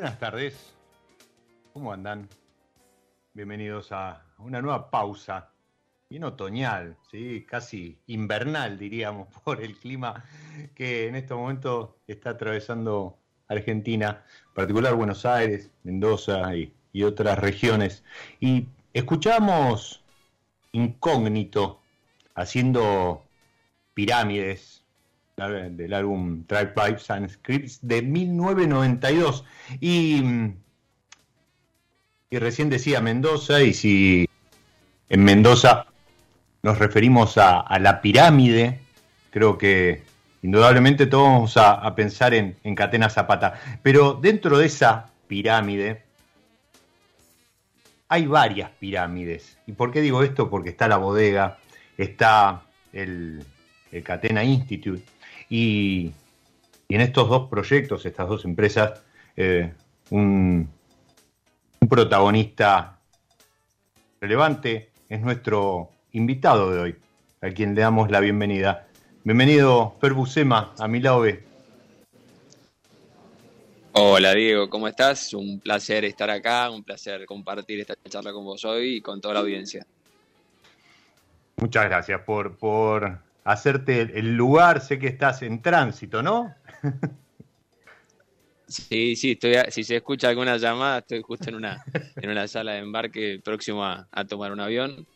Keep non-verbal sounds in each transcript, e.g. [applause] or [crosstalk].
Buenas tardes, ¿cómo andan? Bienvenidos a una nueva pausa, bien otoñal, ¿sí? casi invernal diríamos, [laughs] por el clima que en este momento está atravesando Argentina, en particular Buenos Aires, Mendoza y, y otras regiones. Y escuchamos Incógnito haciendo pirámides del álbum Drive Pipes and Scripts de 1992. Y, y recién decía Mendoza, y si en Mendoza nos referimos a, la pirámide, creo que indudablemente todos vamos a, pensar en, en Catena Zapata. Pero dentro de esa pirámide hay varias pirámides. ¿Y por qué digo esto? Porque está la bodega, está el, el Catena Institute, y, en estos dos proyectos, estas dos empresas, eh, un, protagonista relevante es nuestro invitado de hoy, a quien le damos la bienvenida. Bienvenido, Fer Busema, a mi lado Hola Diego, ¿cómo estás? Un placer estar acá, un placer compartir esta charla con vos hoy y con toda la audiencia. Muchas gracias por, por hacerte el lugar, sé que estás en tránsito, ¿no? Sí, sí, estoy si se escucha alguna llamada, estoy justo en una, en una sala de embarque próximo a, tomar un avión,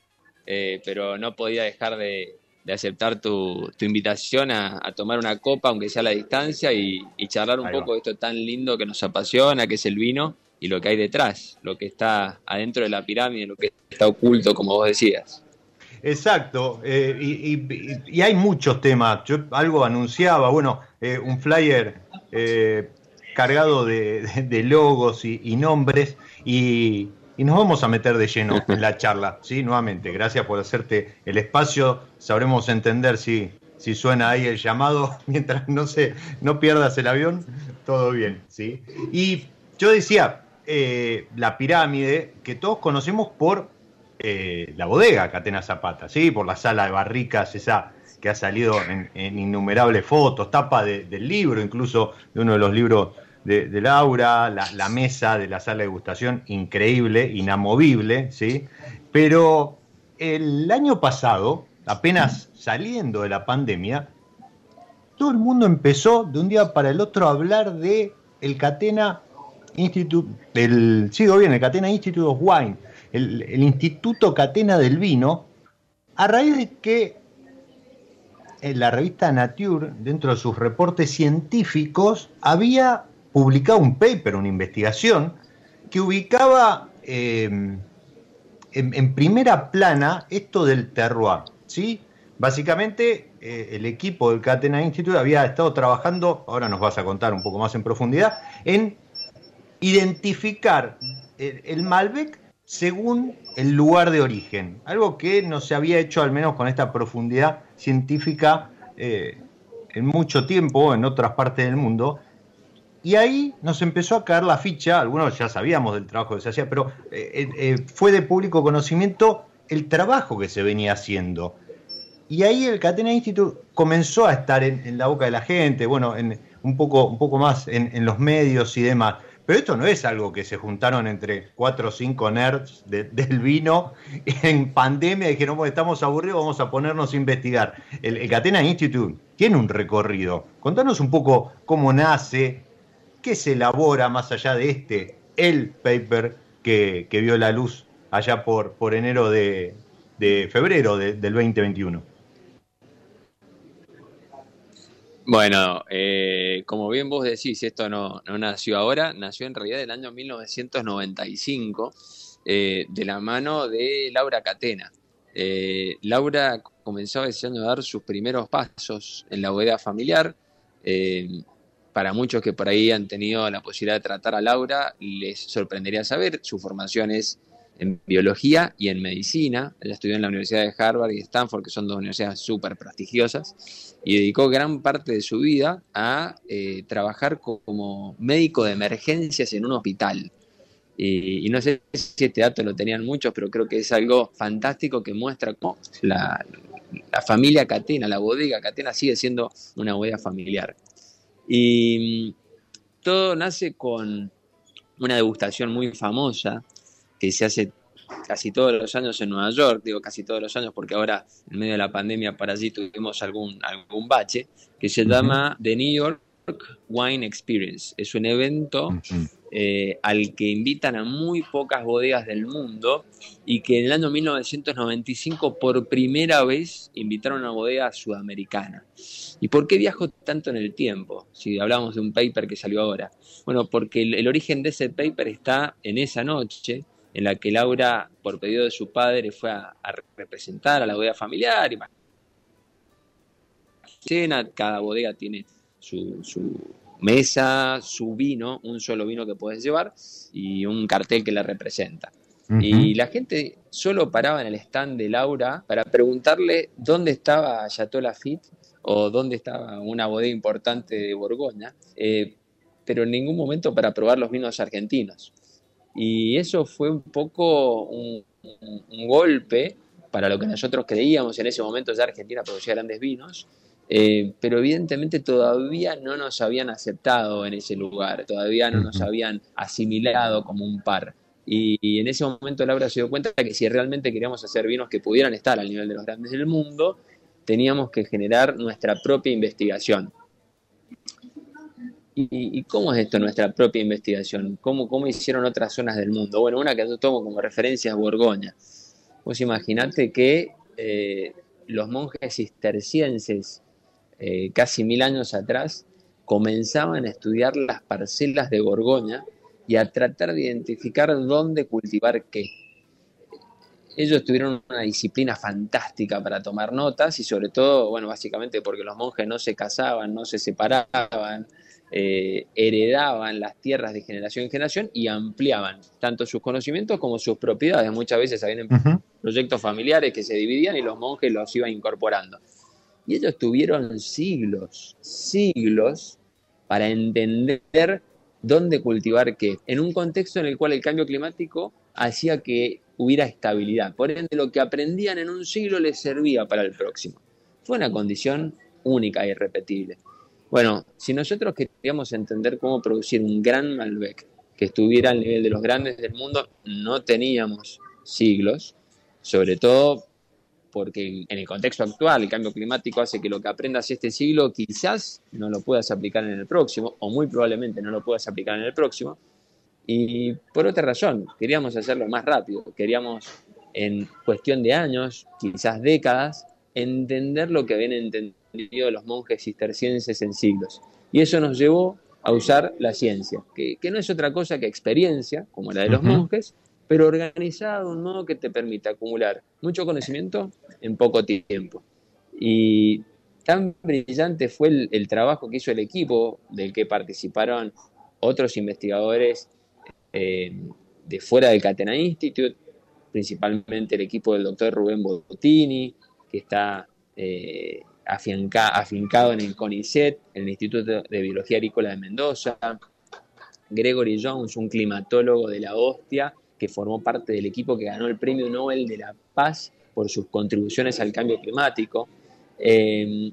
eh, pero no podía dejar de, aceptar tu, invitación a, tomar una copa, aunque sea a la distancia, y, charlar un poco de esto tan lindo que nos apasiona, que es el vino, y lo que hay detrás, lo que está adentro de la pirámide, lo que está oculto, como vos decías. Exacto, eh, y, hay muchos temas. Yo algo anunciaba, bueno, eh, un flyer eh, cargado de, logos y, nombres, y, nos vamos a meter de lleno en la charla, ¿sí? Nuevamente, gracias por hacerte el espacio. Sabremos entender si, si suena ahí el llamado, [laughs] mientras no, se, no pierdas el avión, todo bien, ¿sí? Y yo decía, la pirámide, que todos conocemos por eh, la bodega Catena Zapata, ¿sí? Por la sala de barricas, esa que ha salido en, innumerables fotos, tapa del libro, incluso de uno de los libros de, Laura, la, mesa de la sala de degustación, increíble, inamovible, ¿sí? Pero el año pasado, apenas saliendo de la pandemia, todo el mundo empezó de un día para el otro a hablar de el Catena Institute, del, sigo bien, el Catena Institute of Wine, el, el Instituto Catena del Vino, a raíz de que la revista Nature, dentro de sus reportes científicos, había publicado un paper, una investigación, que ubicaba em, en, primera plana esto del terroir. ¿sí? Básicamente, eh, el equipo del Catena Institute había estado trabajando, ahora nos vas a contar un poco más en profundidad, en identificar el Malbec según el lugar de origen, algo que no se había hecho al menos con esta profundidad científica eh, en mucho tiempo en otras partes del mundo. Y ahí nos empezó a caer la ficha, algunos ya sabíamos del trabajo que se hacía, pero eh, eh, fue de público conocimiento el trabajo que se venía haciendo. Y ahí el Catena Institute comenzó a estar en, la boca de la gente, bueno, en, un, poco, un poco más en los medios y demás. Pero esto no es algo que se juntaron entre cuatro o cinco nerds del vino en pandemia y dijeron, estamos aburridos, vamos a ponernos a investigar. El, Catena Institute tiene un recorrido. Contanos un poco cómo nace, qué se elabora más allá de este, el paper que, vio la luz allá por, por enero de, febrero del 2021. Bueno, eh, como bien vos decís, esto no, nació ahora, nació en realidad el año 1995 eh, de la mano de Laura Catena. Eh, Laura comenzaba ese a dar sus primeros pasos en la bodega familiar. para muchos que por ahí han tenido la posibilidad de tratar a Laura, les sorprendería saber, su formación es en biología y en medicina. Ella estudió en la Universidad de Harvard y Stanford, que son dos universidades súper prestigiosas, y dedicó gran parte de su vida a eh, trabajar como médico de emergencias en un hospital. Y, no sé si este dato lo tenían muchos, pero creo que es algo fantástico que muestra cómo la, la familia Catena, la bodega Catena sigue siendo una bodega familiar. Y mm, todo nace con una degustación muy famosa que se hace casi todos los años en Nueva York, digo casi todos los años porque ahora en medio de la pandemia para allí tuvimos algún, algún bache, que se llama The New York Wine Experience. Es un evento eh, al que invitan a muy pocas bodegas del mundo y que en el año 1995 por primera vez invitaron a una bodega sudamericana. ¿Y por qué viajo tanto en el tiempo? Si hablamos de un paper que salió ahora. Bueno, porque el origen de ese paper está en esa noche en la que Laura, por pedido de su padre, fue a, representar a la bodega familiar. Y cena, cada bodega tiene su, mesa, su vino, un solo vino que puedes llevar y un cartel que la representa. Y la gente solo paraba en el stand de Laura para preguntarle dónde estaba Chateau Lafitte o dónde estaba una bodega importante de Borgoña, eh, pero en ningún momento para probar los vinos argentinos. Y eso fue un poco un, golpe para lo que nosotros creíamos en ese momento ya Argentina producía grandes vinos, eh, pero evidentemente todavía no nos habían aceptado en ese lugar, todavía no nos habían asimilado como un par. Y, en ese momento Laura se dio cuenta que si realmente queríamos hacer vinos que pudieran estar al nivel de los grandes del mundo, teníamos que generar nuestra propia investigación. ¿Y, cómo es esto nuestra propia investigación? ¿Cómo, ¿Cómo hicieron otras zonas del mundo? Bueno, una que yo tomo como referencia es Borgoña. Vos imaginate que eh, los monjes cistercienses, eh, casi mil años atrás, comenzaban a estudiar las parcelas de Borgoña y a tratar de identificar dónde cultivar qué. Ellos tuvieron una disciplina fantástica para tomar notas y sobre todo, bueno, básicamente porque los monjes no se casaban, no se separaban, eh, heredaban las tierras de generación en generación y ampliaban tanto sus conocimientos como sus propiedades. Muchas veces habían proyectos familiares que se dividían y los monjes los iban incorporando. Y ellos tuvieron siglos, siglos para entender dónde cultivar qué, en un contexto en el cual el cambio climático hacía que hubiera estabilidad. Por ende, lo que aprendían en un siglo les servía para el próximo. Fue una condición única e irrepetible. Bueno, si nosotros queríamos entender cómo producir un gran Malbec que estuviera al nivel de los grandes del mundo, no teníamos siglos, sobre todo porque en el contexto actual el cambio climático hace que lo que aprendas este siglo quizás no lo puedas aplicar en el próximo, o muy probablemente no lo puedas aplicar en el próximo. Y por otra razón, queríamos hacerlo más rápido, queríamos en cuestión de años, quizás décadas, entender lo que habían entendido los monjes cistercienses en siglos. Y eso nos llevó a usar la ciencia, que, no es otra cosa que experiencia, como la de los monjes, pero organizada de un modo que te permita acumular mucho conocimiento en poco tiempo. Y tan brillante fue el, trabajo que hizo el equipo del que participaron otros investigadores eh, de fuera del Catena Institute, principalmente el equipo del doctor Rubén Bottini, que está eh, afincado en el CONICET, el Instituto de Biología Agrícola de Mendoza, Gregory Jones, un climatólogo de la hostia, que formó parte del equipo que ganó el Premio Nobel de la Paz por sus contribuciones al cambio climático, eh,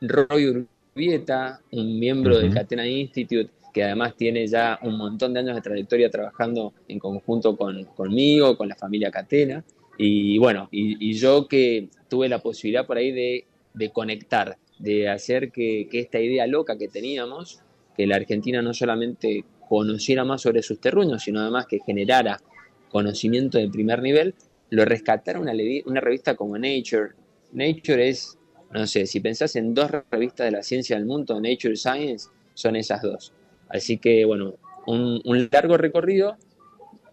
Roy Urbieta, un miembro del Catena Institute, que además tiene ya un montón de años de trayectoria trabajando en conjunto con, conmigo, con la familia Catena, y bueno, y, yo que tuve la posibilidad por ahí de, conectar, de hacer que, esta idea loca que teníamos, que la Argentina no solamente conociera más sobre sus terruños, sino además que generara conocimiento de primer nivel, lo rescatara una, una revista como Nature. Nature es, no sé, si pensás en dos revistas de la ciencia del mundo, Nature Science, son esas dos. Así que, bueno, un, un largo recorrido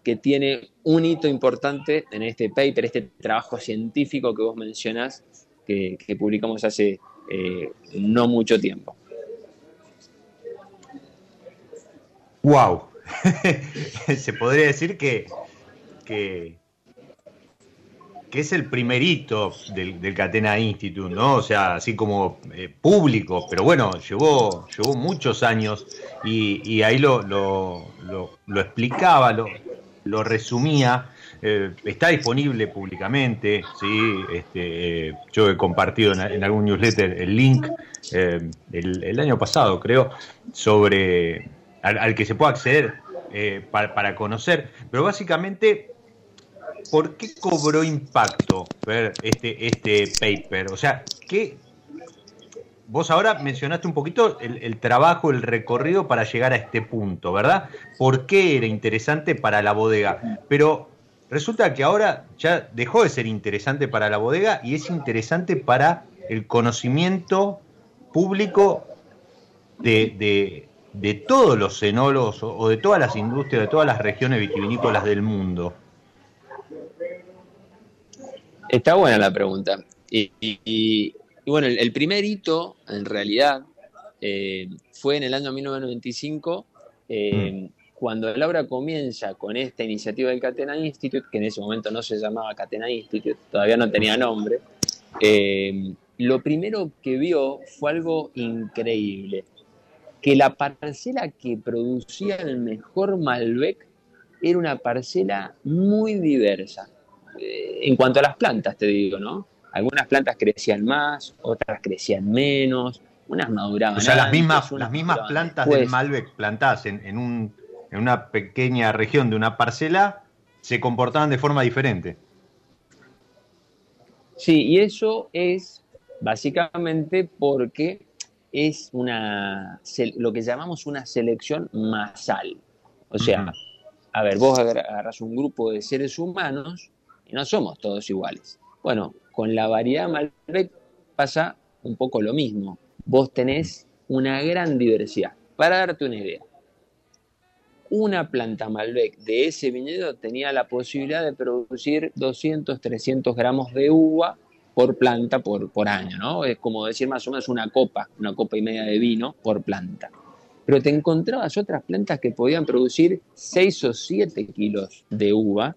que tiene un hito importante en este paper, este trabajo científico que vos mencionás, que, publicamos hace eh, no mucho tiempo. ¡Wow! [laughs] Se podría decir que, que, es el primer hito del, Catena Institute, ¿no? O sea, así como eh, público, pero bueno, llevó, llevó muchos años y, ahí lo, lo, lo explicaba, lo, lo resumía. Eh, está disponible públicamente, ¿sí? Este, yo he compartido en, algún newsletter el link eh, el, año pasado, creo, sobre al, que se puede acceder eh, para, conocer. Pero básicamente, ¿por qué cobró impacto ver este, este paper? O sea, ¿qué, vos ahora mencionaste un poquito el, trabajo, el recorrido para llegar a este punto, ¿verdad? ¿Por qué era interesante para la bodega? Pero resulta que ahora ya dejó de ser interesante para la bodega y es interesante para el conocimiento público de, todos los cenólogos o, de todas las industrias, de todas las regiones vitivinícolas del mundo. Está buena la pregunta. y, y bueno, el, primer hito, en realidad, eh, fue en el año 1995, eh, mm. Cuando Laura comienza con esta iniciativa del Catena Institute, que en ese momento no se llamaba Catena Institute, todavía no tenía nombre. Eh, lo primero que vio fue algo increíble, que la parcela que producía el mejor Malbec era una parcela muy diversa. en cuanto a las plantas, te digo, ¿no? Algunas plantas crecían más, otras crecían menos, unas maduraban. O sea, las mismas, las mismas plantas del Malbec plantadas en, un, en una pequeña región de una parcela se comportaban de forma diferente. Sí, y eso es básicamente porque es una lo que llamamos una selección masal. O sea, a ver, vos agarras un grupo de seres humanos y no somos todos iguales. Bueno, con la variedad Malbec pasa un poco lo mismo. Vos tenés una gran diversidad. Para darte una idea, una planta Malbec de ese viñedo tenía la posibilidad de producir 200, 300 gramos de uva por planta por, por año, ¿no? Es como decir más o menos una copa, una copa y media de vino por planta. Pero te encontrabas otras plantas que podían producir 6 o 7 kilos de uva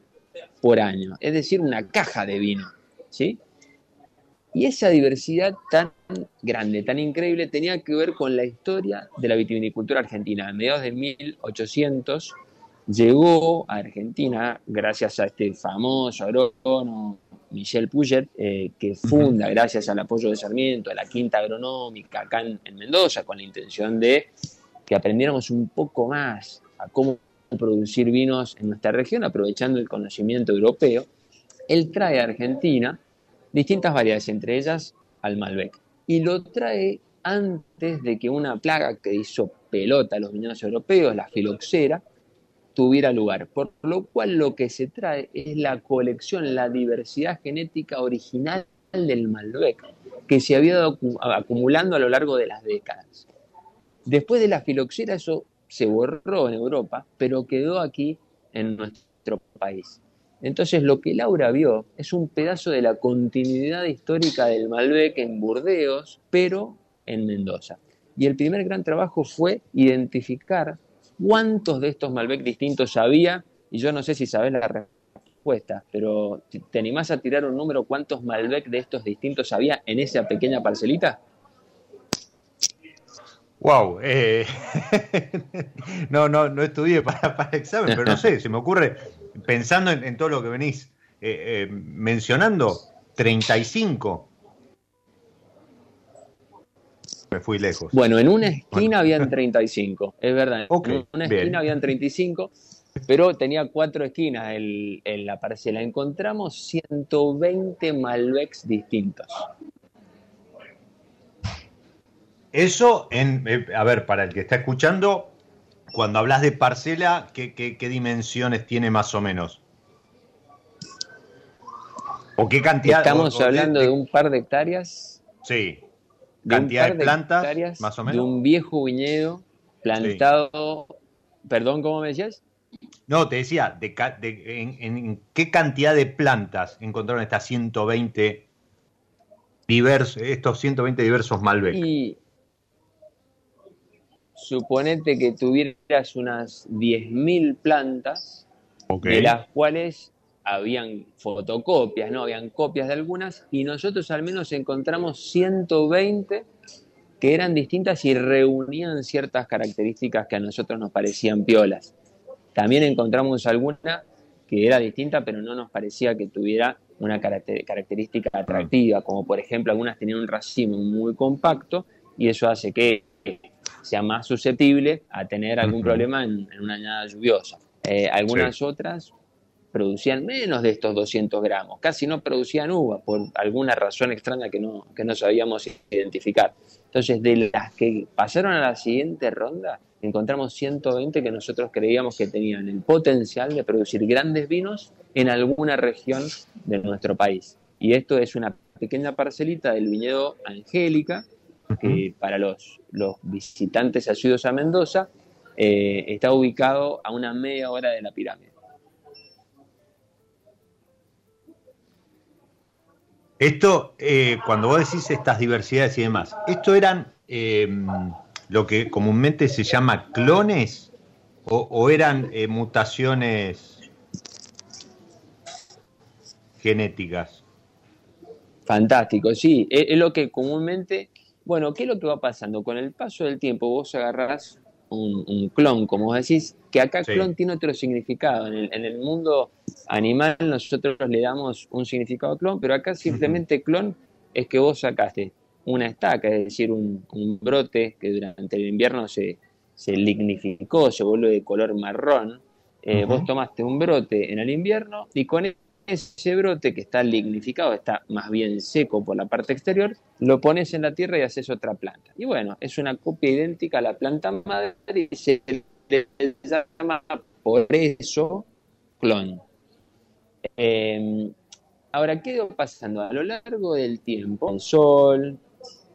por año, es decir, una caja de vino, ¿sí? Y esa diversidad tan grande, tan increíble, tenía que ver con la historia de la vitivinicultura argentina. A mediados de 1800 llegó a Argentina, gracias a este famoso agrónomo Michel Puget, eh, que funda, gracias al apoyo de Sarmiento, la Quinta Agronómica acá en, en Mendoza, con la intención de que aprendiéramos un poco más a cómo producir vinos en nuestra región, aprovechando el conocimiento europeo. Él trae a Argentina distintas variedades, entre ellas al Malbec. Y lo trae antes de que una plaga que hizo pelota a los viñedos europeos, la filoxera, tuviera lugar. Por lo cual lo que se trae es la colección, la diversidad genética original del Malbec, que se había ido acumulando a lo largo de las décadas. Después de la filoxera eso se borró en Europa, pero quedó aquí en nuestro país. Entonces lo que Laura vio es un pedazo de la continuidad histórica del Malbec en Burdeos, pero en Mendoza. Y el primer gran trabajo fue identificar cuántos de estos Malbec distintos había, y yo no sé si sabes la respuesta, pero ¿te animás a tirar un número cuántos Malbec de estos distintos había en esa pequeña parcelita? Wow, eh, [laughs] no, no, no estudié para, para examen, pero no sé, se me ocurre pensando en, todo lo que venís eh, eh, mencionando, 35. Me fui lejos. Bueno, en una esquina habían 35, es verdad. en una esquina habían 35, pero tenía cuatro esquinas en la parcela. Encontramos 120 Malbecs distintos. Eso, en, eh, a ver, para el que está escuchando, cuando hablas de parcela, ¿qué, dimensiones tiene más o menos? ¿O qué cantidad? Estamos hablando de, un par de hectáreas. Sí. Cantidad de, plantas, más o menos. De un viejo viñedo plantado. Perdón, ¿cómo me decías? No, te decía, de, en, qué cantidad de plantas encontraron estas 120 diversos, estos 120 diversos Malbec? Y suponete que tuvieras unas 10.000 plantas, de las cuales habían fotocopias, ¿no? Habían copias de algunas, y nosotros al menos encontramos 120 que eran distintas y reunían ciertas características que a nosotros nos parecían piolas. También encontramos alguna que era distinta, pero no nos parecía que tuviera una característica atractiva, como por ejemplo algunas tenían un racimo muy compacto y eso hace que sea más susceptible a tener algún problema en, una añada lluviosa. Eh, algunas otras producían menos de estos 200 gramos, casi no producían uva por alguna razón extraña que no, que no sabíamos identificar. Entonces, de las que pasaron a la siguiente ronda, encontramos 120 que nosotros creíamos que tenían el potencial de producir grandes vinos en alguna región de nuestro país. Y esto es una pequeña parcelita del viñedo Angélica, que para los, los visitantes asiduos a Mendoza eh, está ubicado a una media hora de la pirámide. Esto, eh, cuando vos decís estas diversidades y demás, ¿esto eran em, lo que comúnmente se llama clones o, eran eh, mutaciones genéticas? Fantástico, sí, es, lo que comúnmente bueno, ¿qué es lo que va pasando? Con el paso del tiempo vos agarrás un, clon, como vos decís, que acá clon tiene otro significado. En el, mundo animal nosotros le damos un significado clon, pero acá simplemente clon es que vos sacaste una estaca, es decir, un, brote que durante el invierno se, lignificó, se vuelve de color marrón. Eh, vos tomaste un brote en el invierno y con ese brote que está lignificado, está más bien seco por la parte exterior, lo pones en la tierra y haces otra planta. Y bueno, es una copia idéntica a la planta madre y se le llama por eso clon. Em, ahora, ¿qué va pasando? A lo largo del tiempo, con sol,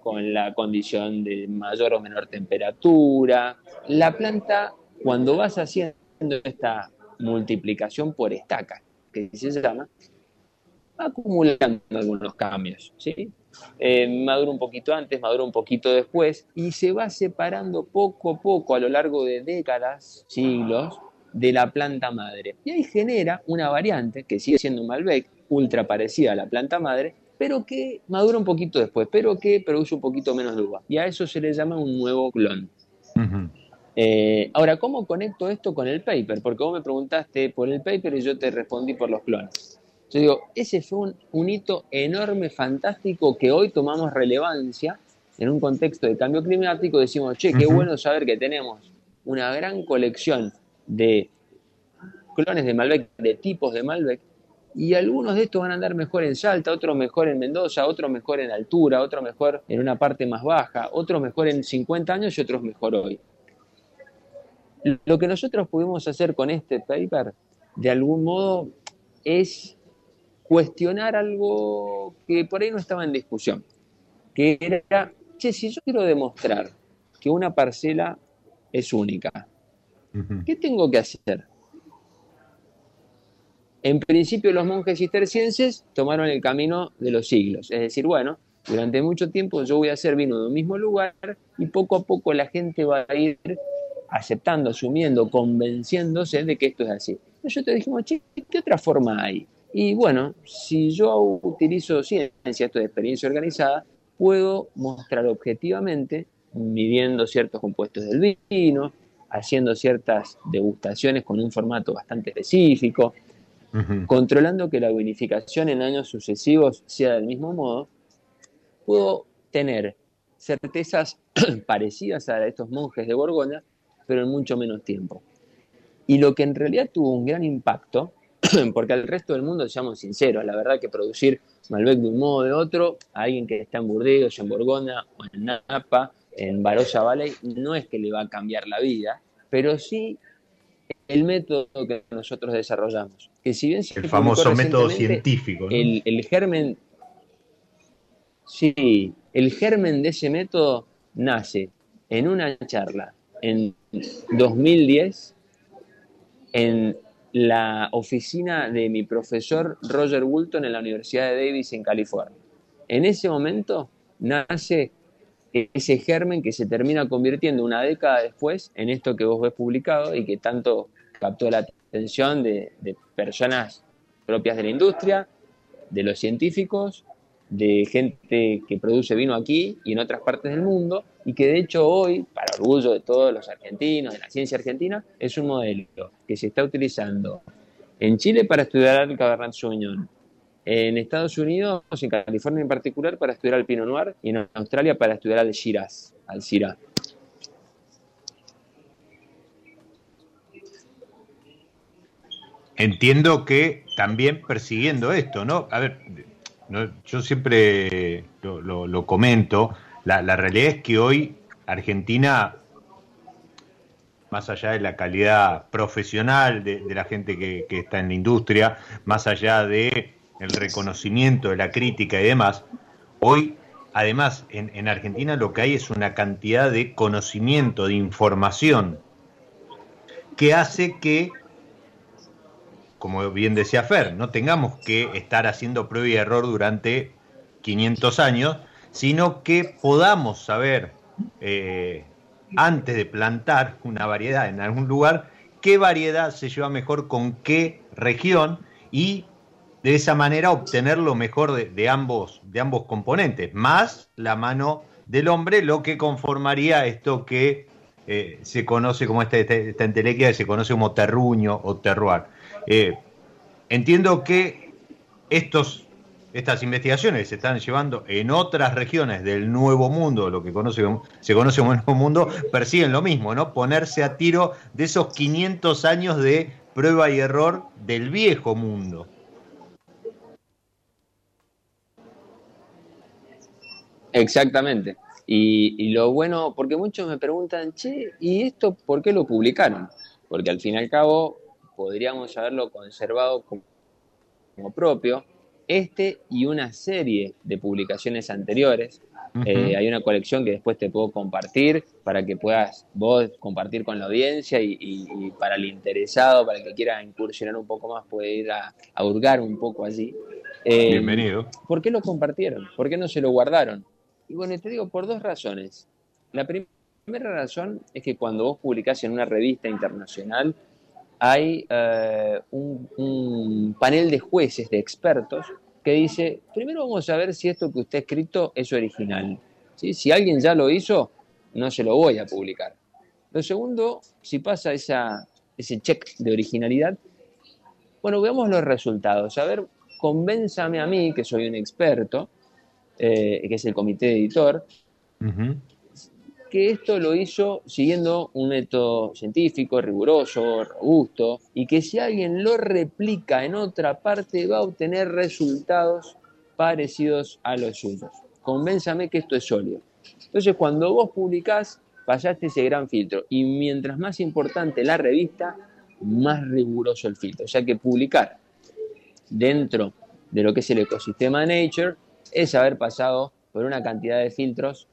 con la condición de mayor o menor temperatura, la planta, cuando vas haciendo esta multiplicación por estacas, que se llama, acumulando algunos cambios, ¿sí? Eh, madura un poquito antes, madura un poquito después, y se va separando poco a poco a lo largo de décadas, siglos, de la planta madre. Y ahí genera una variante, que sigue siendo un Malbec, ultra parecida a la planta madre, pero que madura un poquito después, pero que produce un poquito menos de uva. Y a eso se le llama un nuevo clon. Eh, ahora, ¿cómo conecto esto con el paper? Porque vos me preguntaste por el paper y yo te respondí por los clones. Yo digo, ese fue un, hito enorme, fantástico, que hoy tomamos relevancia en un contexto de cambio climático. Decimos, che, qué bueno saber que tenemos una gran colección de clones de Malbec, de tipos de Malbec, y algunos de estos van a andar mejor en Salta, otros mejor en Mendoza, otros mejor en altura, otros mejor en una parte más baja, otros mejor en 50 años y otros mejor hoy. Lo que nosotros pudimos hacer con este paper, de algún modo, es cuestionar algo que por ahí no estaba en discusión, que era, che, si yo quiero demostrar que una parcela es única, ¿qué tengo que hacer? En principio los monjes cistercienses tomaron el camino de los siglos, es decir, bueno, durante mucho tiempo yo voy a hacer vino de un mismo lugar y poco a poco la gente va a ir aceptando, asumiendo, convenciéndose de que esto es así. Nosotros te dijimos, che, ¿qué otra forma hay? Y bueno, si yo utilizo ciencia, esto de experiencia organizada, puedo mostrar objetivamente, midiendo ciertos compuestos del vino, haciendo ciertas degustaciones con un formato bastante específico, controlando que la vinificación en años sucesivos sea del mismo modo, puedo tener certezas [clears throat] parecidas a estos monjes de Borgoña, pero en mucho menos tiempo. Y lo que en realidad tuvo un gran impacto, [clears throat] porque al resto del mundo, seamos sinceros, la verdad que producir Malbec de un modo o de otro, a alguien que está en Burdeos, en Borgoña o en Napa, en Barossa Valley, no es que le va a cambiar la vida, pero sí el método que nosotros desarrollamos. Que si bien el famoso método científico. El, el, germen, sí, el germen de ese método nace en una charla en 2010 en la oficina de mi profesor Roger Woolton en la Universidad de Davis en California. En ese momento nace ese germen que se termina convirtiendo una década después en esto que vos ves publicado y que tanto captó la atención de, personas propias de la industria, de los científicos, de gente que produce vino aquí y en otras partes del mundo, y que de hecho hoy, para orgullo de todos los argentinos, de la ciencia argentina, es un modelo que se está utilizando en Chile para estudiar el Cabernet Sauvignon, en Estados Unidos, en California en particular, para estudiar el Pinot Noir y en Australia para estudiar al Shiraz, al Syrah. Entiendo que también persiguiendo esto, ¿no? A ver, yo siempre lo, comento, la, realidad es que hoy Argentina, más allá de la calidad profesional de, la gente que, está en la industria, más allá de el reconocimiento de la crítica y demás, hoy además en, Argentina lo que hay es una cantidad de conocimiento, de información, que hace que, como bien decía Fer, no tengamos que estar haciendo prueba y error durante 500 años, sino que podamos saber, eh, antes de plantar una variedad en algún lugar, qué variedad se lleva mejor con qué región y de esa manera obtener lo mejor de, ambos, de ambos componentes, más la mano del hombre, lo que conformaría esto que eh, se conoce como esta, esta, entelequia que se conoce como terruño o terroir. Eh, entiendo que estos, estas investigaciones se están llevando en otras regiones del Nuevo Mundo, lo que conoce, se conoce como el [laughs] Nuevo Mundo, persiguen lo mismo, ¿no? Ponerse a tiro de esos 500 años de prueba y error del viejo mundo. Exactamente. Y, lo bueno, porque muchos me preguntan, che, ¿y esto por qué lo publicaron? Porque al fin y al cabo podríamos haberlo conservado como, propio, este y una serie de publicaciones anteriores. Eh, hay una colección que después te puedo compartir para que puedas vos compartir con la audiencia y, para el interesado, para el que quiera incursionar un poco más, puede ir a, hurgar un poco allí. Eh, Bienvenido. ¿Por qué lo compartieron? ¿Por qué no se lo guardaron? Y bueno, te digo por dos razones. La primera razón es que cuando vos publicás en una revista internacional, hay eh, un, panel de jueces, de expertos, que dice, primero vamos a ver si esto que usted ha escrito es original. Si alguien ya lo hizo, no se lo voy a publicar. Lo segundo, si pasa esa, ese check de originalidad, bueno, veamos los resultados. A ver, convénzame a mí, que soy un experto, eh, que es el comité editor, que esto lo hizo siguiendo un método científico, riguroso, robusto, y que si alguien lo replica en otra parte va a obtener resultados parecidos a los suyos. Convénzame que esto es sólido. Entonces, cuando vos publicás, fallaste ese gran filtro. Y mientras más importante la revista, más riguroso el filtro. O sea que publicar dentro de lo que es el ecosistema Nature es haber pasado por una cantidad de filtros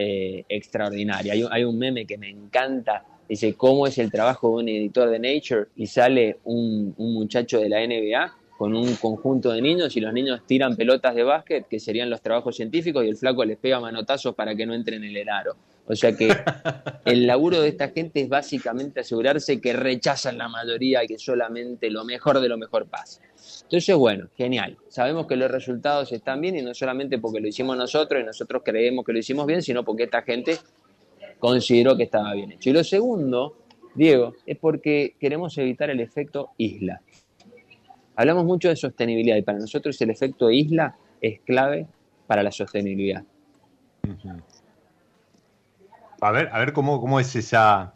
eh, extraordinaria. Hay, un meme que me encanta, dice, ¿cómo es el trabajo de un editor de Nature? Y sale un, un muchacho de la NBA con un conjunto de niños y los niños tiran pelotas de básquet, que serían los trabajos científicos, y el flaco les pega manotazos para que no entren en el aro. O sea que el laburo de esta gente es básicamente asegurarse que rechazan la mayoría y que solamente lo mejor de lo mejor pasa. Entonces, bueno, genial. Sabemos que los resultados están bien y no solamente porque lo hicimos nosotros y nosotros creemos que lo hicimos bien, sino porque esta gente consideró que estaba bien hecho. Y lo segundo, Diego, es porque queremos evitar el efecto isla. Hablamos mucho de sostenibilidad y para nosotros el efecto isla es clave para la sostenibilidad. A ver, a ver cómo, cómo es esa,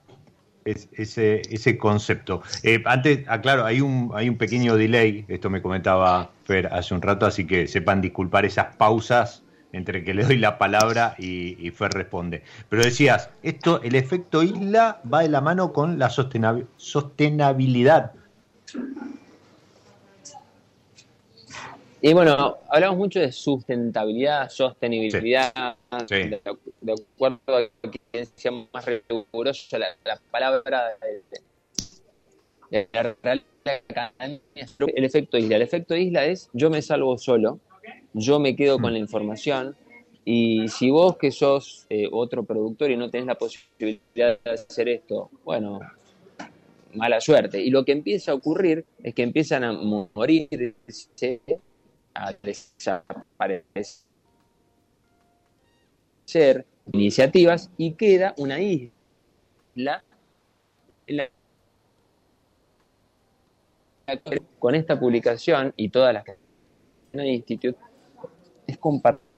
ese, ese concepto. Eh, antes, aclaro, hay un, hay un pequeño delay, esto me comentaba Fer hace un rato, así que sepan disculpar esas pausas entre que le doy la palabra y, Fer responde. Pero decías, esto, el efecto isla va de la mano con la sostenibilidad. Y bueno, hablamos mucho de sustentabilidad, sostenibilidad, De, acuerdo a que sea más riguroso la, palabra de, el efecto isla. El efecto isla es yo me salvo solo, yo me quedo con la información y si vos que sos eh, otro productor y no tenés la posibilidad de hacer esto, bueno, mala suerte. Y lo que empieza a ocurrir es que empiezan a morir a desaparecer iniciativas y queda una isla con esta publicación y todas las que en el instituto es compartir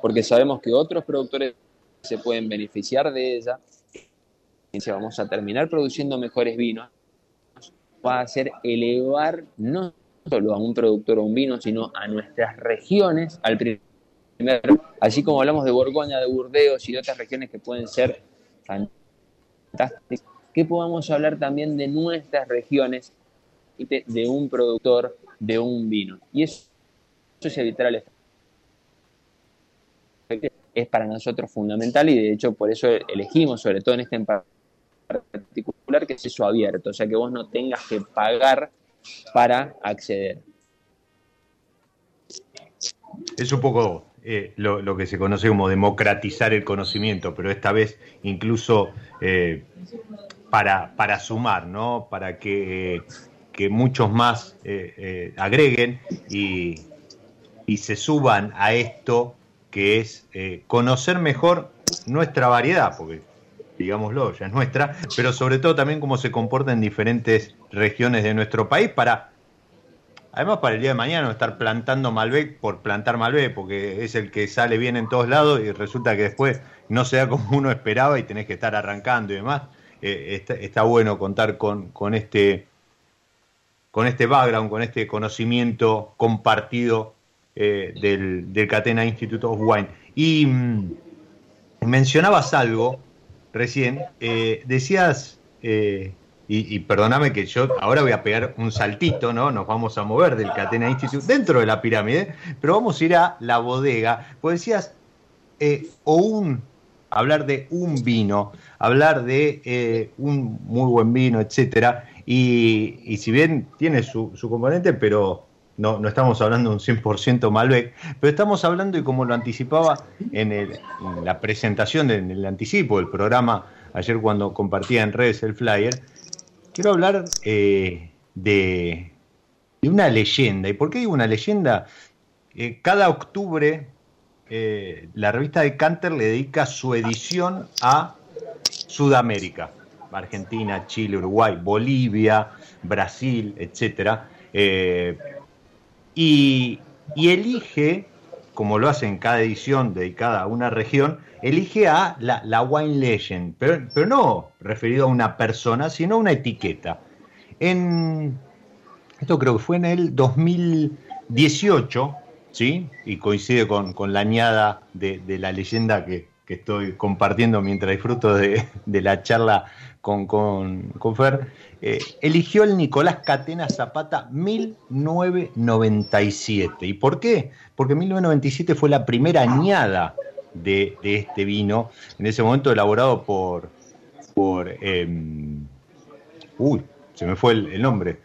porque sabemos que otros productores se pueden beneficiar de ella. Y vamos a terminar produciendo mejores vinos. Va a hacer elevar no solo a un productor o un vino, sino a nuestras regiones, al primer, así como hablamos de Borgoña, de Burdeos y de otras regiones que pueden ser fantásticas, que podamos hablar también de nuestras regiones, de un productor, de un vino. Y eso, es evitar el es para nosotros fundamental y de hecho por eso elegimos, sobre todo en este particular, que es eso abierto, o sea que vos no tengas que pagar para acceder. Es un poco eh, lo, que se conoce como democratizar el conocimiento, pero esta vez incluso eh, para, para sumar, ¿no? Para que, muchos más eh, agreguen y, y, se suban a esto que es conocer mejor nuestra variedad, porque digámoslo, ya es nuestra, pero sobre todo también cómo se comporta en diferentes regiones de nuestro país para, además para el día de mañana no estar plantando Malbec por plantar Malbec, porque es el que sale bien en todos lados y resulta que después no se da como uno esperaba y tenés que estar arrancando y demás. Eh, está, bueno contar con, con, este con este background, con este conocimiento compartido eh, del, del Catena Institute of Wine. Y mm, mencionabas algo recién, eh, decías, eh, y, perdóname que yo ahora voy a pegar un saltito, ¿no? Nos vamos a mover del Catena Institute dentro de la pirámide, pero vamos a ir a la bodega. Pues decías, eh, o un, hablar de un vino, hablar de un muy buen vino, etcétera. Y, si bien tiene su, su componente, pero no, no estamos hablando de un 100% Malbec, pero estamos hablando, y como lo anticipaba en, la presentación, en el anticipo del programa, ayer cuando compartía en redes el flyer, quiero hablar eh, de, una leyenda. ¿Y por qué digo una leyenda? Eh, cada octubre eh, la revista de Canter le dedica su edición a Sudamérica, Argentina, Chile, Uruguay, Bolivia, Brasil, etc. Eh, y, elige, como lo hace en cada edición dedicada a una región, elige a la, Wine Legend, pero, pero, no referido a una persona, sino a una etiqueta. En, esto creo que fue en el 2018, ¿sí? Y coincide con, la añada de, la leyenda que, estoy compartiendo mientras disfruto de, la charla con, con, Fer. Eh, eligió el Nicolás Catena Zapata 1997. ¿Y por qué? Porque 1997 fue la primera añada de, este vino, en ese momento elaborado por. por em, uy, se me fue el nombre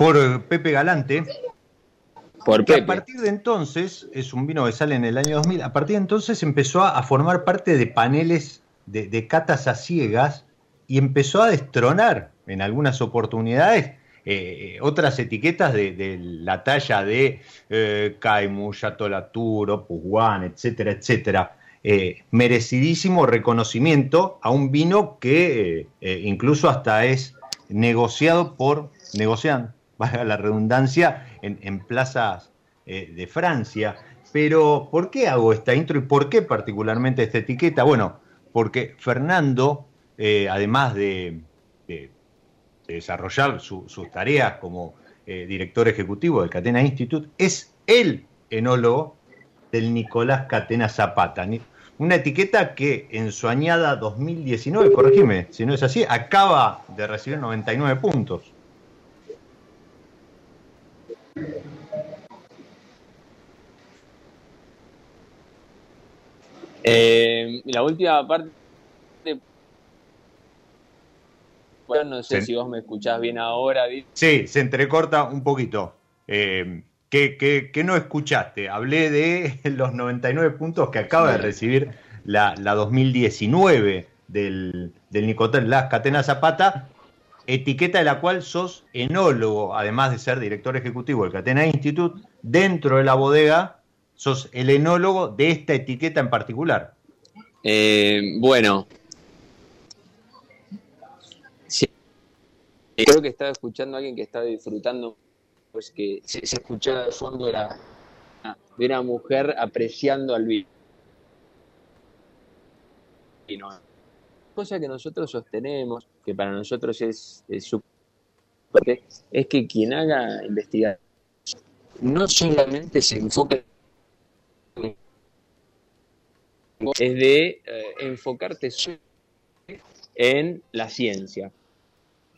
por Pepe Galante. Por A partir de entonces, es un vino que sale en el año 2000, a partir de entonces empezó a, formar parte de paneles de, catas a ciegas y empezó a destronar en algunas oportunidades eh, otras etiquetas de, la talla de eh, Opus One, etcétera, etcétera. Eh, merecidísimo reconocimiento a un vino que eh, incluso hasta es negociado por, negocian, [laughs] valga la redundancia, en, plazas eh, de Francia. Pero, ¿por qué hago esta intro y por qué particularmente esta etiqueta? Bueno, porque Fernando, eh, además de, desarrollar sus tareas como eh, director ejecutivo del Catena Institute, es el enólogo del Nicolás Catena Zapata. Una etiqueta que en su añada 2019, corregime si no es así, acaba de recibir 99 puntos. Eh, la última parte, bueno, no sé si vos me escuchás bien ahora. Sí, se entrecorta un poquito. Eh, ¿qué, no escuchaste? Hablé de [laughs] los 99 puntos que acaba de recibir la, 2019 del, del Nicotel Las Catena Zapata etiqueta de la cual sos enólogo, además de ser director ejecutivo del Catena Institute, dentro de la bodega sos el enólogo de esta etiqueta en particular. Eh, bueno, creo que estaba escuchando a alguien que estaba disfrutando, pues que se, escuchaba de fondo de, de una mujer apreciando al vino cosa que nosotros sostenemos, que para nosotros es, es es que quien haga investigación no solamente se enfoque es de eh, enfocarte en la ciencia.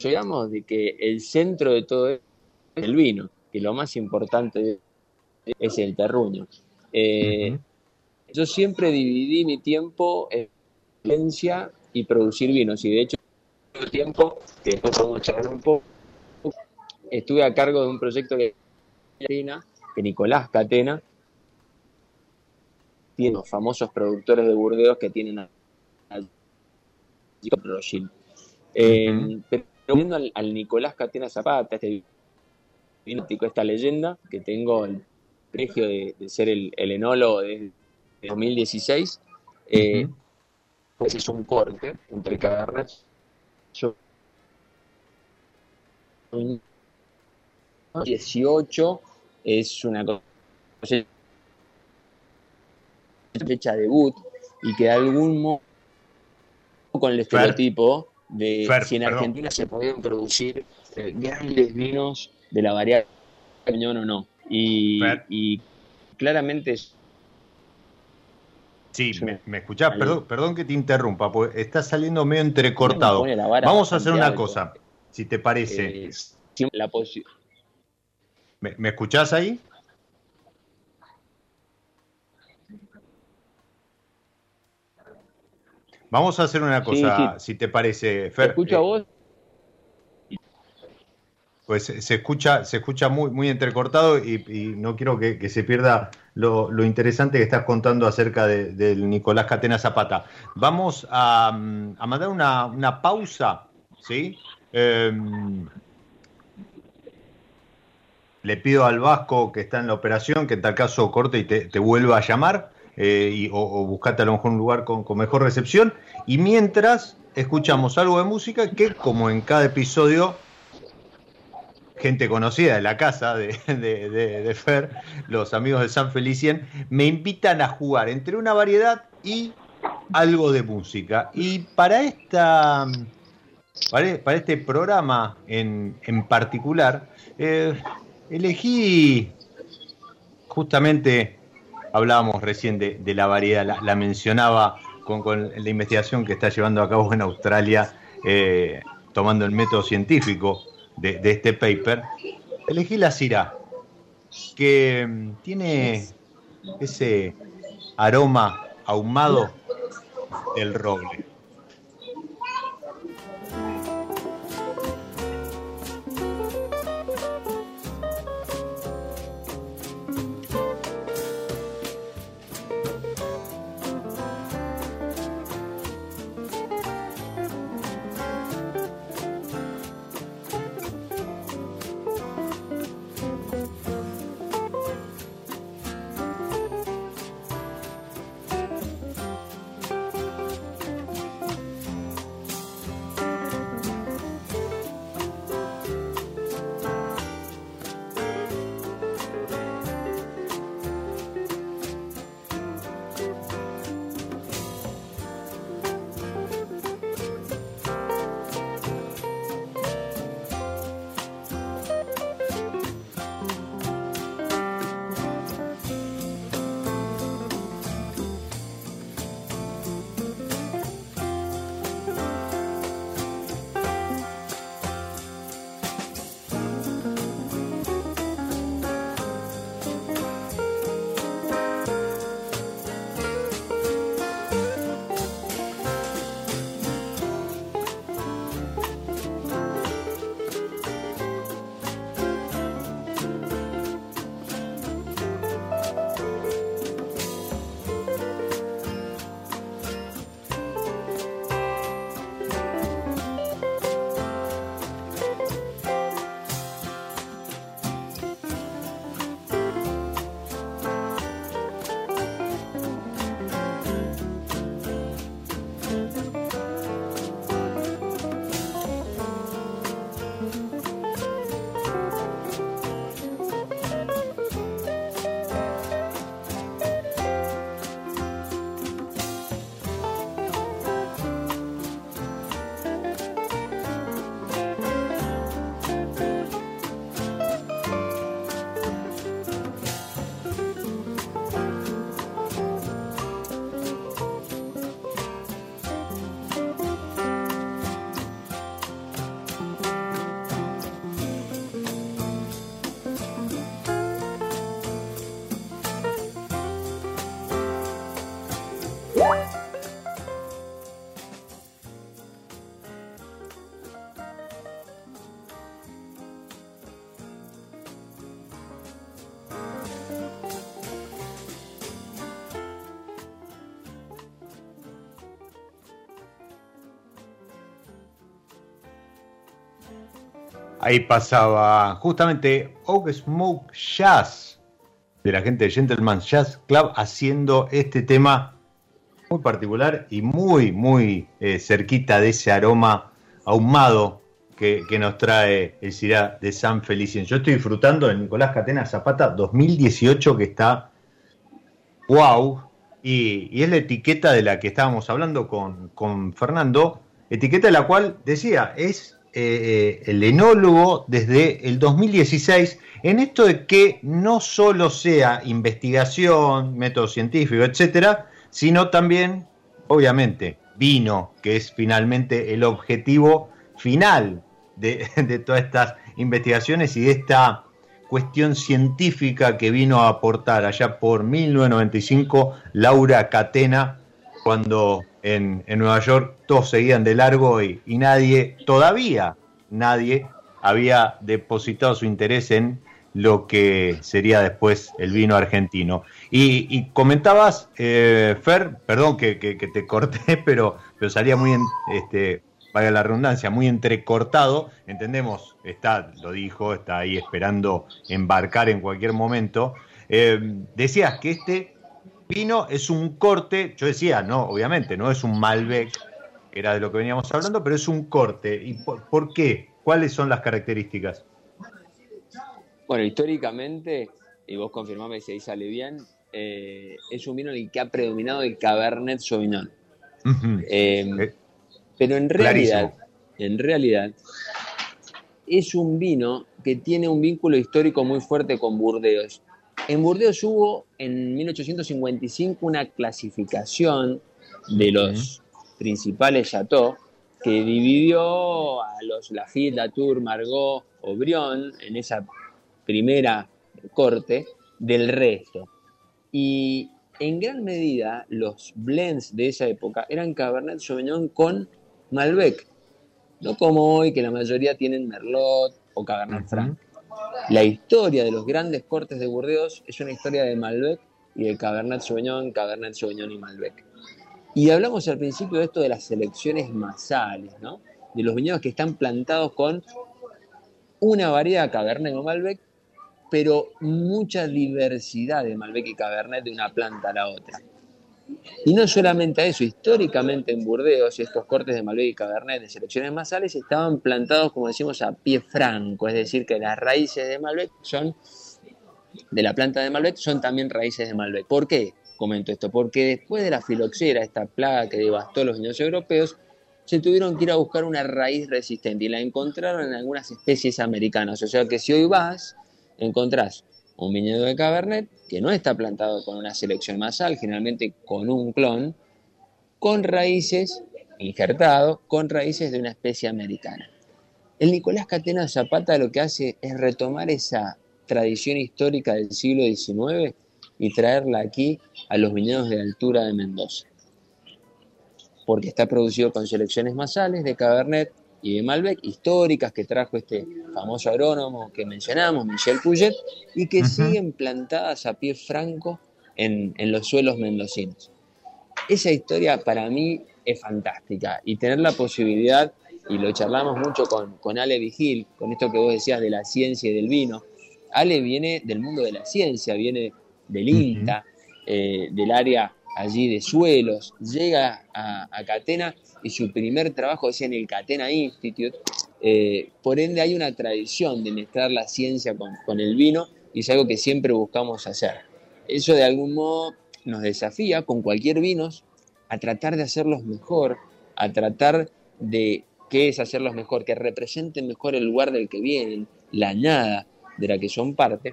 Digamos de que el centro de todo es el vino, que lo más importante es el terruño. Eh, yo siempre dividí mi tiempo en ciencia y producir vinos. Y de hecho, el tiempo, que después podemos charlar un poco, estuve a cargo de un proyecto que que Nicolás Catena tiene los famosos productores de Burdeos que tienen a, eh, pero viendo al, Nicolás Catena Zapata, este esta leyenda, que tengo el privilegio de, ser el, enólogo desde 2016, eh, pues es un corte entre cavernas. Yo 18 es una cosa fecha debut y que de algún modo con el estereotipo de si en Argentina se podían producir eh, grandes vinos de la variedad cañón o no. Y, y claramente Sí, me, me escuchás, perdón, perdón que te interrumpa, porque está saliendo medio entrecortado. Vamos a hacer una cosa, si te parece. Eh, la ¿Me, ¿Me, escuchás ahí? Vamos a hacer una cosa, si te parece, Fer. ¿Te escucho a eh, vos? pues se escucha, se escucha muy, muy entrecortado y, no quiero que, se pierda lo, interesante que estás contando acerca del Nicolás Catena Zapata. Vamos a, mandar una, pausa, ¿sí? Em, le pido al Vasco que está en la operación que en tal caso corte y te, vuelva a llamar eh, o, buscate a lo mejor un lugar con, mejor recepción. Y mientras escuchamos algo de música que, como en cada episodio, gente conocida de la casa de, de, Fer, los amigos de San Felicien, me invitan a jugar entre una variedad y algo de música. Y para esta para, este programa en, en particular, eh, elegí justamente, hablábamos recién de, la variedad, la, mencionaba con, la investigación que está llevando a cabo en Australia, eh, tomando el método científico de, este paper, elegí la Syrah, que mm, tiene ese aroma ahumado del roble. Ahí pasaba justamente Oak Smoke Jazz, de la gente de Gentleman Jazz Club, haciendo este tema muy particular y muy, muy eh, cerquita de ese aroma ahumado que, nos trae el Cirá de San Felicien. Yo estoy disfrutando de Nicolás Catena Zapata 2018 que está wow. Y, es la etiqueta de la que estábamos hablando con, con Fernando, etiqueta de la cual decía, es eh, el enólogo desde el 2016 en esto de que no solo sea investigación, método científico, etcétera, sino también, obviamente, vino, que es finalmente el objetivo final de, [laughs] de todas estas investigaciones y de esta cuestión científica que vino a aportar allá por 1995 Laura Catena cuando en, Nueva York todos seguían de largo y, nadie, todavía nadie, había depositado su interés en lo que sería después el vino argentino. Y, comentabas, eh, Fer, perdón que, te corté, [laughs] pero, pero salía muy, este, vaya la redundancia, muy entrecortado. Entendemos, está, lo dijo, está ahí esperando embarcar en cualquier momento. Eh, decías que este vino es un corte, yo decía, no, obviamente, no es un Malbec, era de lo que veníamos hablando, pero es un corte. ¿Y por, qué? ¿Cuáles son las características? Bueno, históricamente, y vos confirmame si ahí sale bien, eh, es un vino en el que ha predominado el Cabernet Sauvignon. Em, eh, pero en realidad, en realidad, es un vino que tiene un vínculo histórico muy fuerte con Burdeos. En Burdeos hubo en 1855 una clasificación de los principales chateaux que dividió a los Lafitte, Latour, Margot, Aubrion en esa primera corte del resto. Y en gran medida los blends de esa época eran Cabernet Sauvignon con Malbec, no como hoy que la mayoría tienen Merlot o Cabernet Franc. La historia de los grandes cortes de Burdeos es una historia de Malbec y de Cabernet Sauvignon, Cabernet Sauvignon y Malbec. Y hablamos al principio de esto de las selecciones masales, ¿no? De los viñedos que están plantados con una variedad Cabernet o Malbec, pero mucha diversidad de Malbec y Cabernet de una planta a la otra. Y no solamente eso, históricamente en Burdeos estos cortes de Malbec y Cabernet de selecciones masales estaban plantados, como decimos, a pie franco, es decir, que las raíces de Malbec son, de la planta de Malbec, son también raíces de Malbec. ¿Por qué comento esto? Porque después de la filoxera, esta plaga que devastó los viñedos europeos, se tuvieron que ir a buscar una raíz resistente y la encontraron en algunas especies americanas. O sea que si hoy vas, encontrás un viñedo de Cabernet que no está plantado con una selección masal, generalmente con un clon, con raíces, injertado, con raíces de una especie americana. El Nicolás Catena Zapata lo que hace es retomar esa tradición histórica del siglo XIX y traerla aquí a los viñedos de altura de Mendoza. Porque está producido con selecciones masales de Cabernet y de Malbec, históricas que trajo este famoso agrónomo que mencionamos, Michel Puget, y que siguen plantadas a pie franco en, los suelos mendocinos. Esa historia para mí es fantástica y tener la posibilidad, y lo charlamos mucho con, con Ale Vigil, con esto que vos decías de la ciencia y del vino, Ale viene del mundo de la ciencia, viene del INTA, eh, del área allí de suelos, llega a, Catena y su primer trabajo es en el Catena Institute. Eh, por ende hay una tradición de mezclar la ciencia con, el vino y es algo que siempre buscamos hacer. Eso de algún modo nos desafía con cualquier vinos a tratar de hacerlos mejor, a tratar de qué es hacerlos mejor, que representen mejor el lugar del que vienen, la añada de la que son parte,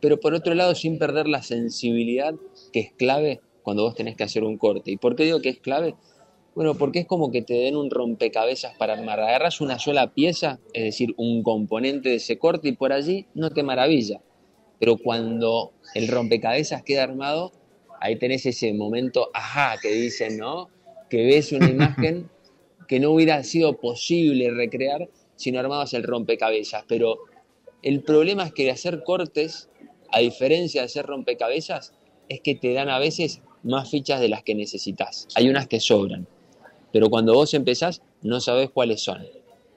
pero por otro lado sin perder la sensibilidad que es clave cuando vos tenés que hacer un corte. ¿Y por qué digo que es clave? Bueno, porque es como que te den un rompecabezas para armar. Agarras una sola pieza, es decir, un componente de ese corte y por allí no te maravilla. Pero cuando el rompecabezas queda armado, ahí tenés ese momento, ajá, que dicen, ¿no? Que ves una [laughs] imagen que no hubiera sido posible recrear si no armabas el rompecabezas. Pero el problema es que hacer cortes, a diferencia de hacer rompecabezas, es que te dan a veces más fichas de las que necesitas. Hay unas que sobran, pero cuando vos empezás no sabés cuáles son.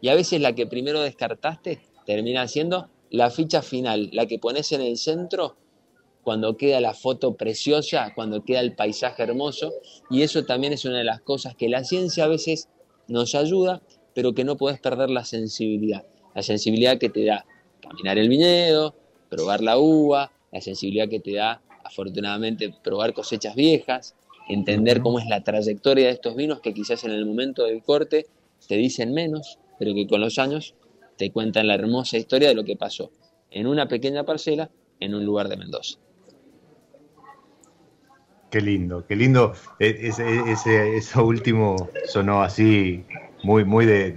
Y a veces la que primero descartaste termina siendo la ficha final, la que pones en el centro cuando queda la foto preciosa, cuando queda el paisaje hermoso. Y eso también es una de las cosas que la ciencia a veces nos ayuda, pero que no puedes perder la sensibilidad. La sensibilidad que te da caminar el viñedo, probar la uva, la sensibilidad que te da afortunadamente probar cosechas viejas, entender cómo es la trayectoria de estos vinos que quizás en el momento del corte te dicen menos, pero que con los años te cuentan la hermosa historia de lo que pasó en una pequeña parcela en un lugar de Mendoza. Qué lindo, qué lindo. E, ese, eso último sonó así muy, muy de,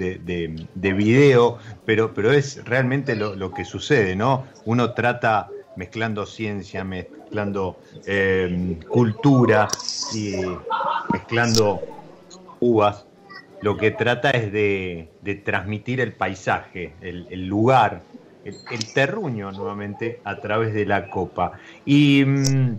de, video, pero, pero es realmente lo, lo, que sucede, ¿no? Uno trata mezclando ciencia, mezclando em, cultura y mezclando uvas, lo que trata es de, transmitir el paisaje, el, lugar, el, terruño nuevamente a través de la copa. Y mm,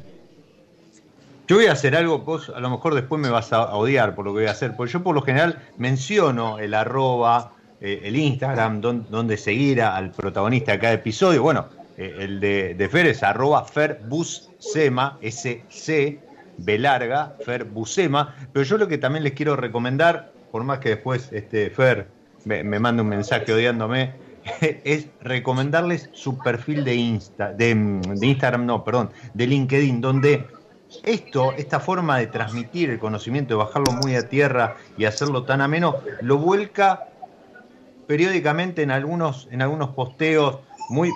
Yo voy a hacer algo, vos a lo mejor después me vas a odiar por lo que voy a hacer, porque yo por lo general menciono el arroba, eh, el Instagram, donde seguir al protagonista de cada episodio. Bueno, eh, el de, de, Fer es arroba Ferbusema, S-C, B larga, Ferbusema. Pero yo lo que también les quiero recomendar, por más que después este, Fer me, mande un mensaje odiándome, [laughs] es recomendarles su perfil de, Insta, de Instagram, no, perdón, de LinkedIn, donde esto, esta forma de transmitir el conocimiento, de bajarlo muy a tierra y hacerlo tan ameno, lo vuelca periódicamente en algunos, en algunos posteos muy,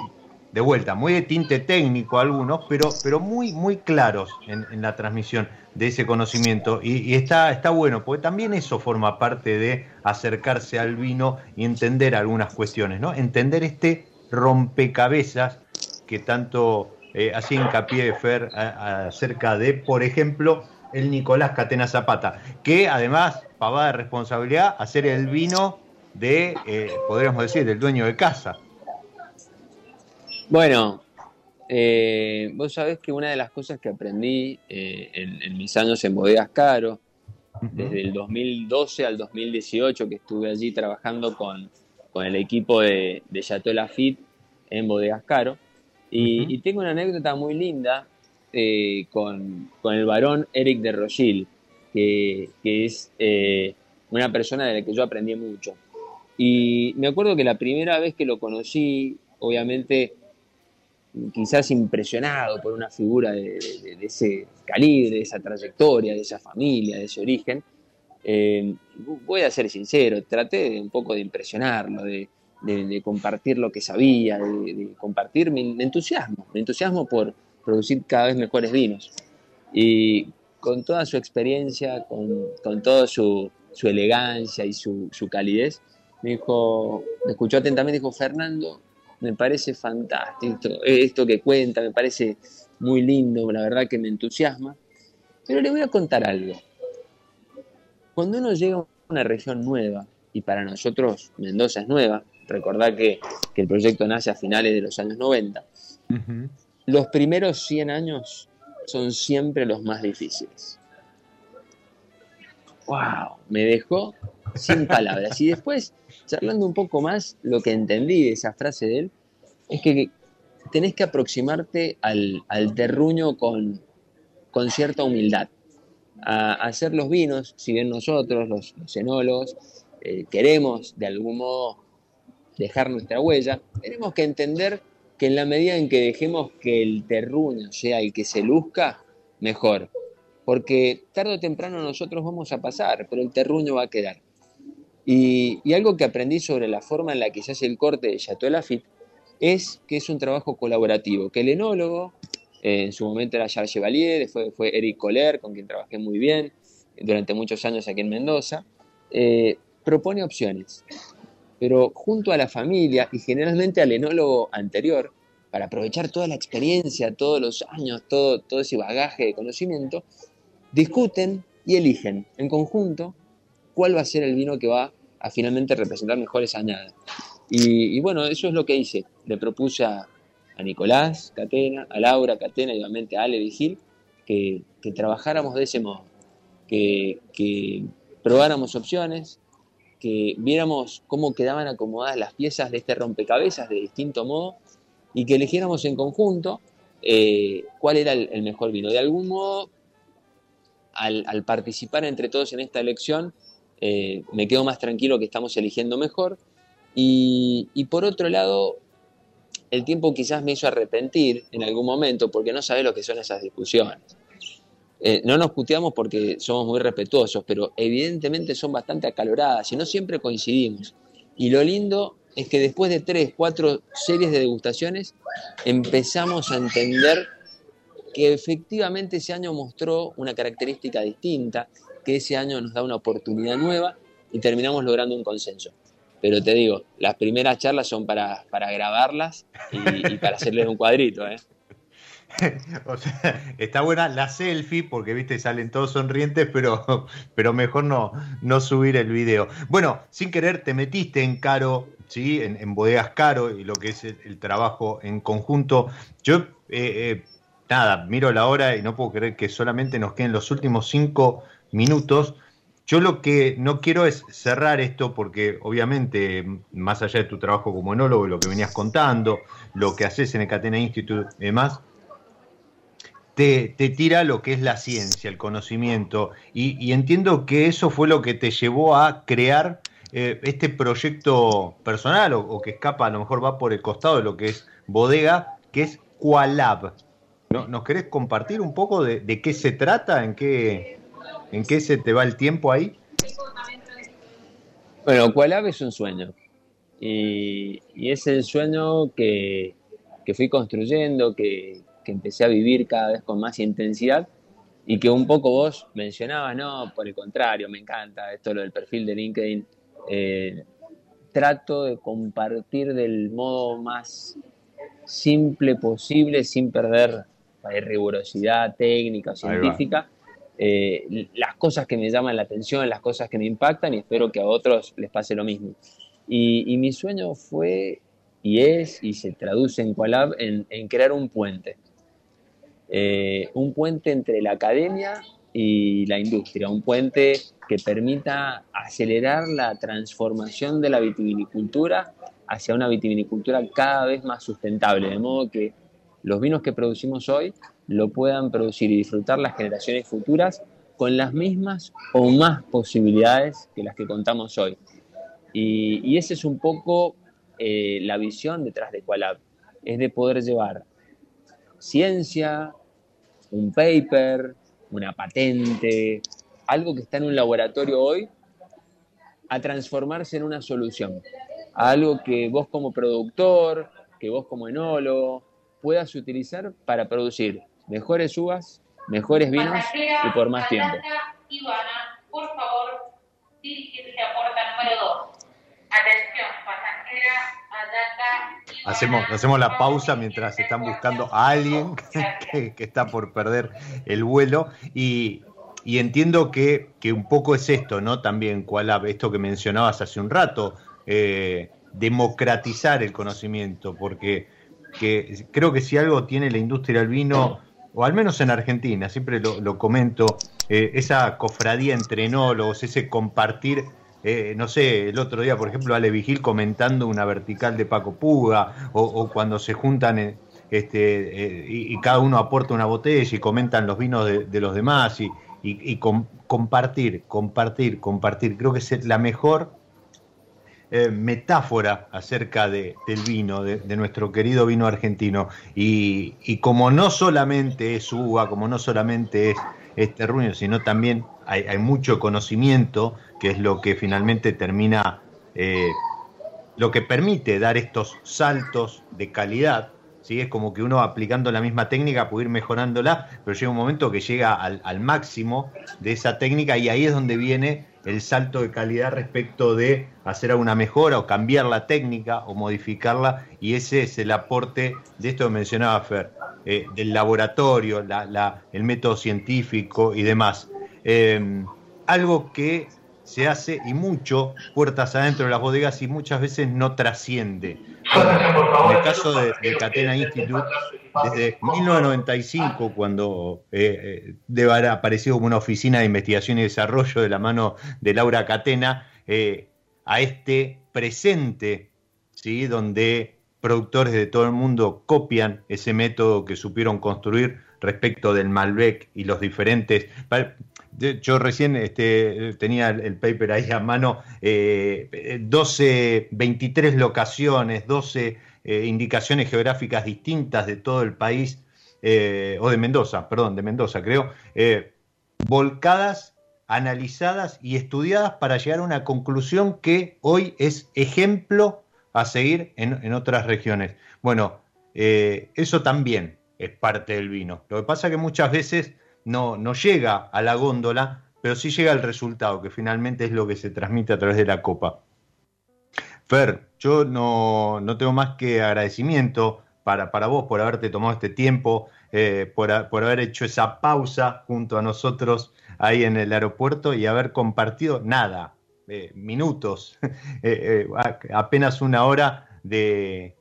de vuelta, muy de tinte técnico algunos, pero, pero muy, muy claros en, la transmisión de ese conocimiento. Y, está, está bueno, porque también eso forma parte de acercarse al vino y entender algunas cuestiones, ¿no? Entender este rompecabezas que tanto eh, hacía hincapié Fer acerca de, por ejemplo, el Nicolás Catena Zapata, que además pavada de responsabilidad hacer el vino de, eh, podríamos decir, del dueño de casa. Bueno, eh, vos sabés que una de las cosas que aprendí eh, en, mis años en Bodegas Caro, desde el 2012 al 2018 que estuve allí trabajando con, el equipo de, de Chateau Lafitte en Bodegas Caro, y, tengo una anécdota muy linda eh, con, el varón Eric de Rochil, que, es eh, una persona de la que yo aprendí mucho. Y me acuerdo que la primera vez que lo conocí, obviamente quizás impresionado por una figura de, ese calibre, de esa trayectoria, de esa familia, de ese origen, eh, voy a ser sincero, traté un poco de impresionarlo, de, de, compartir lo que sabía, de, compartir mi, entusiasmo, mi entusiasmo por producir cada vez mejores vinos. Y con toda su experiencia, con, con toda su, su, elegancia y su, su, calidez, me dijo, me escuchó atentamente, dijo, Fernando, me parece fantástico esto, que cuenta, me parece muy lindo, la verdad que me entusiasma, pero le voy a contar algo. Cuando uno llega a una región nueva, y para nosotros Mendoza es nueva, recordar que, el proyecto nace a finales de los años 90. Los primeros 100 años son siempre los más difíciles. ¡Wow! Me dejó sin palabras. Y después, charlando un poco más, lo que entendí de esa frase de él es que tenés que aproximarte al, terruño con, con, cierta humildad. A, hacer los vinos, si bien nosotros, los, los eh, queremos de algún modo dejar nuestra huella, tenemos que entender que en la medida en que dejemos que el terruño sea el que se luzca, mejor. Porque tarde o temprano nosotros vamos a pasar, pero el terruño va a quedar. Y, algo que aprendí sobre la forma en la que se hace el corte de Chateau Lafitte es que es un trabajo colaborativo, que el enólogo, en su momento era Charles Chevalier, después fue Eric Coller, con quien trabajé muy bien durante muchos años aquí en Mendoza, eh, propone opciones pero junto a la familia y generalmente al enólogo anterior, para aprovechar toda la experiencia, todos los años, todo, todo ese bagaje de conocimiento, discuten y eligen en conjunto cuál va a ser el vino que va a finalmente representar mejores añadas. Y, bueno, eso es lo que hice. Le propuse a, Nicolás Catena, a Laura Catena y obviamente a Ale Vigil que, que trabajáramos de ese modo, que, que probáramos opciones, que viéramos cómo quedaban acomodadas las piezas de este rompecabezas de distinto modo y que eligiéramos en conjunto eh, cuál era el, mejor vino. De algún modo, al, participar entre todos en esta elección, eh, me quedo más tranquilo que estamos eligiendo mejor. Y, por otro lado, el tiempo quizás me hizo arrepentir en algún momento porque no sabés lo que son esas discusiones. Eh, no nos puteamos porque somos muy respetuosos, pero evidentemente son bastante acaloradas y no siempre coincidimos. Y lo lindo es que después de tres, cuatro series de degustaciones empezamos a entender que efectivamente ese año mostró una característica distinta, que ese año nos da una oportunidad nueva y terminamos logrando un consenso. Pero te digo, las primeras charlas son para, para grabarlas y, para hacerles un cuadrito. ¿eh? [laughs] o sea, está buena la selfie porque, viste, salen todos sonrientes, pero, pero mejor no, no subir el video. Bueno, sin querer te metiste en Caro, ¿sí? En, bodegas Caro y lo que es el, trabajo en conjunto. Yo eh, eh, nada, miro la hora y no puedo creer que solamente nos queden los últimos cinco minutos. Yo lo que no quiero es cerrar esto porque obviamente, más allá de tu trabajo como enólogo, lo que venías contando, lo que haces en el Catena Institute y demás, te, tira lo que es la ciencia, el conocimiento. Y, entiendo que eso fue lo que te llevó a crear eh, este proyecto personal o, que escapa, a lo mejor va por el costado de lo que es bodega, que es Qualab. ¿No? ¿Nos querés compartir un poco de, qué se trata? ¿En qué, ¿En qué se te va el tiempo ahí? Bueno, Qualab es un sueño. Y, es el sueño que, que fui construyendo, que, que empecé a vivir cada vez con más intensidad y que un poco vos mencionabas, no, por el contrario, me encanta esto lo del perfil de LinkedIn. Eh, trato de compartir del modo más simple posible, sin perder la rigurosidad técnica o científica, eh, las cosas que me llaman la atención, las cosas que me impactan y espero que a otros les pase lo mismo. Y, mi sueño fue y es y se traduce en Qualab en, en crear un puente. Eh, un puente entre la academia y la industria, un puente que permita acelerar la transformación de la vitivinicultura hacia una vitivinicultura cada vez más sustentable, de modo que los vinos que producimos hoy lo puedan producir y disfrutar las generaciones futuras con las mismas o más posibilidades que las que contamos hoy. Y, esa es un poco eh, la visión detrás de Qualab, es de poder llevar ciencia, un paper, una patente, algo que está en un laboratorio hoy, a transformarse en una solución. algo que vos como productor, que vos como enólogo, puedas utilizar para producir mejores uvas, mejores vinos y por más tiempo. Ivana, por favor, dirigirse a puerta número 2. Atención, pasajera Hacemos, hacemos la pausa mientras están buscando a alguien [laughs] que, está por perder el vuelo y, entiendo que, un poco es esto, ¿no? También, cuál esto que mencionabas hace un rato, eh, democratizar el conocimiento, porque creo que si algo tiene la industria del vino, o al menos en Argentina, siempre lo, comento, eh, esa cofradía entre enólogos, ese compartir eh, no sé, el otro día, por ejemplo, Ale Vigil comentando una vertical de Paco Puga, o, cuando se juntan eh, este, eh, y, cada uno aporta una botella y comentan los vinos de, los demás, y, compartir, compartir, compartir. Creo que es la mejor metáfora acerca del vino, de, nuestro querido vino argentino. Y, como no solamente es uva, como no solamente es este ruido, sino también hay, hay mucho conocimiento que es lo que finalmente termina, eh, lo que permite dar estos saltos de calidad. ¿sí? Es como que uno aplicando la misma técnica puede ir mejorándola, pero llega un momento que llega al, máximo de esa técnica y ahí es donde viene el salto de calidad respecto de hacer alguna mejora o cambiar la técnica o modificarla y ese es el aporte de esto que mencionaba Fer, eh, del laboratorio, el método científico y demás. Eh, algo que se hace y mucho puertas adentro de las bodegas y muchas veces no trasciende. en el caso de, Catena Institute, desde 1995, cuando eh, eh, debe haber aparecido como una oficina de investigación y desarrollo de la mano de Laura Catena, eh, a este presente, ¿sí? donde productores de todo el mundo copian ese método que supieron construir respecto del Malbec y los diferentes yo recién este, tenía el paper ahí a mano, 12, 23 locaciones, 12 eh, indicaciones geográficas distintas de todo el país, eh, o de Mendoza, perdón, de Mendoza creo, eh, volcadas, analizadas y estudiadas para llegar a una conclusión que hoy es ejemplo a seguir en, en otras regiones. Bueno, eso también es parte del vino. Lo que pasa es que muchas veces no, no llega a la góndola, pero sí llega al resultado, que finalmente es lo que se transmite a través de la copa. Fer, yo no, tengo más que agradecimiento para, para, vos por haberte tomado este tiempo, eh, por, haber hecho esa pausa junto a nosotros ahí en el aeropuerto y haber compartido nada, eh, minutos, [laughs] eh, apenas una hora de,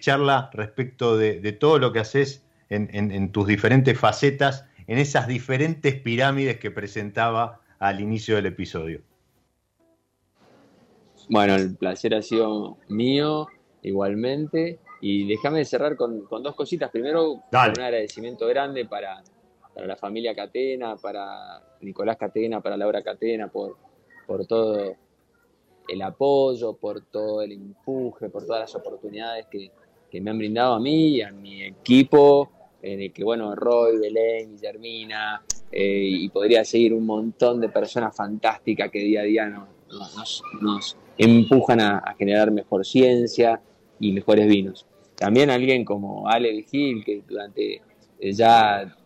charla respecto de, de, todo lo que haces en, tus diferentes facetas, en esas diferentes pirámides que presentaba al inicio del episodio. Bueno, el placer ha sido mío igualmente. Y déjame cerrar con, dos cositas. Primero, un agradecimiento grande para, la familia Catena, para Nicolás Catena, para Laura Catena, por, por todo el apoyo, por todo el empuje, por todas las oportunidades que, me han brindado a mí y a mi equipo, en el que, bueno, Roy, Belén, Guillermina, eh, y podría seguir un montón de personas fantásticas que día a día nos, nos, empujan a, generar mejor ciencia y mejores vinos. También alguien como Ale Gil, que durante eh, ya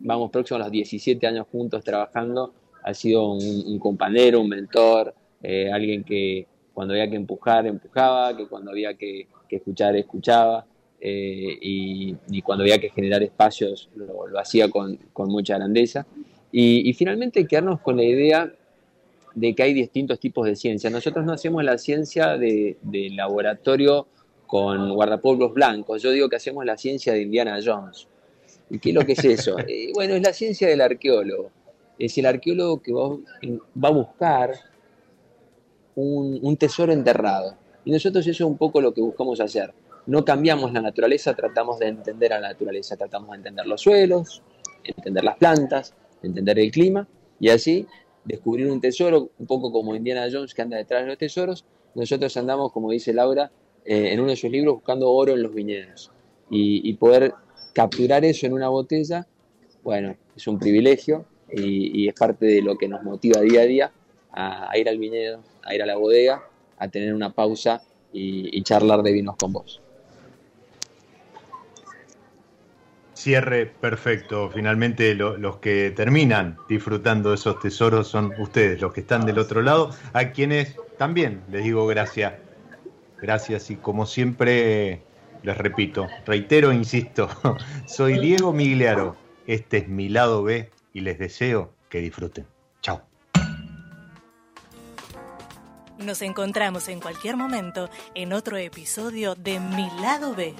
vamos próximos a los 17 años juntos trabajando, ha sido un compañero, un mentor, eh, alguien que cuando había que empujar, empujaba, que cuando había que, escuchar, escuchaba, eh, y, cuando había que generar espacios lo, hacía con, mucha grandeza. Y, finalmente quedarnos con la idea de que hay distintos tipos de ciencia. Nosotros no hacemos la ciencia de, laboratorio con guardapolvos blancos, yo digo que hacemos la ciencia de Indiana Jones. ¿Y qué es lo que es eso? [laughs] Eh, bueno, es la ciencia del arqueólogo. Es el arqueólogo que va a buscar un, tesoro enterrado. Y nosotros eso es un poco lo que buscamos hacer. No cambiamos la naturaleza, tratamos de entender a la naturaleza, tratamos de entender los suelos, entender las plantas, entender el clima y así descubrir un tesoro, un poco como Indiana Jones que anda detrás de los tesoros. Nosotros andamos, como dice Laura, eh, en uno de sus libros buscando oro en los viñedos y, poder capturar eso en una botella, bueno, es un privilegio y, es parte de lo que nos motiva día a día a ir al viñedo, a ir a la bodega, a tener una pausa y, charlar de vinos con vos. Cierre perfecto. Finalmente los que terminan disfrutando de esos tesoros son ustedes, los que están del otro lado, a quienes también les digo gracias. Gracias y como siempre les repito, reitero, insisto, [laughs] soy Diego Migliaro, este es mi lado B y les deseo que disfruten. Chao. Nos encontramos en cualquier momento en otro episodio de Mi lado B.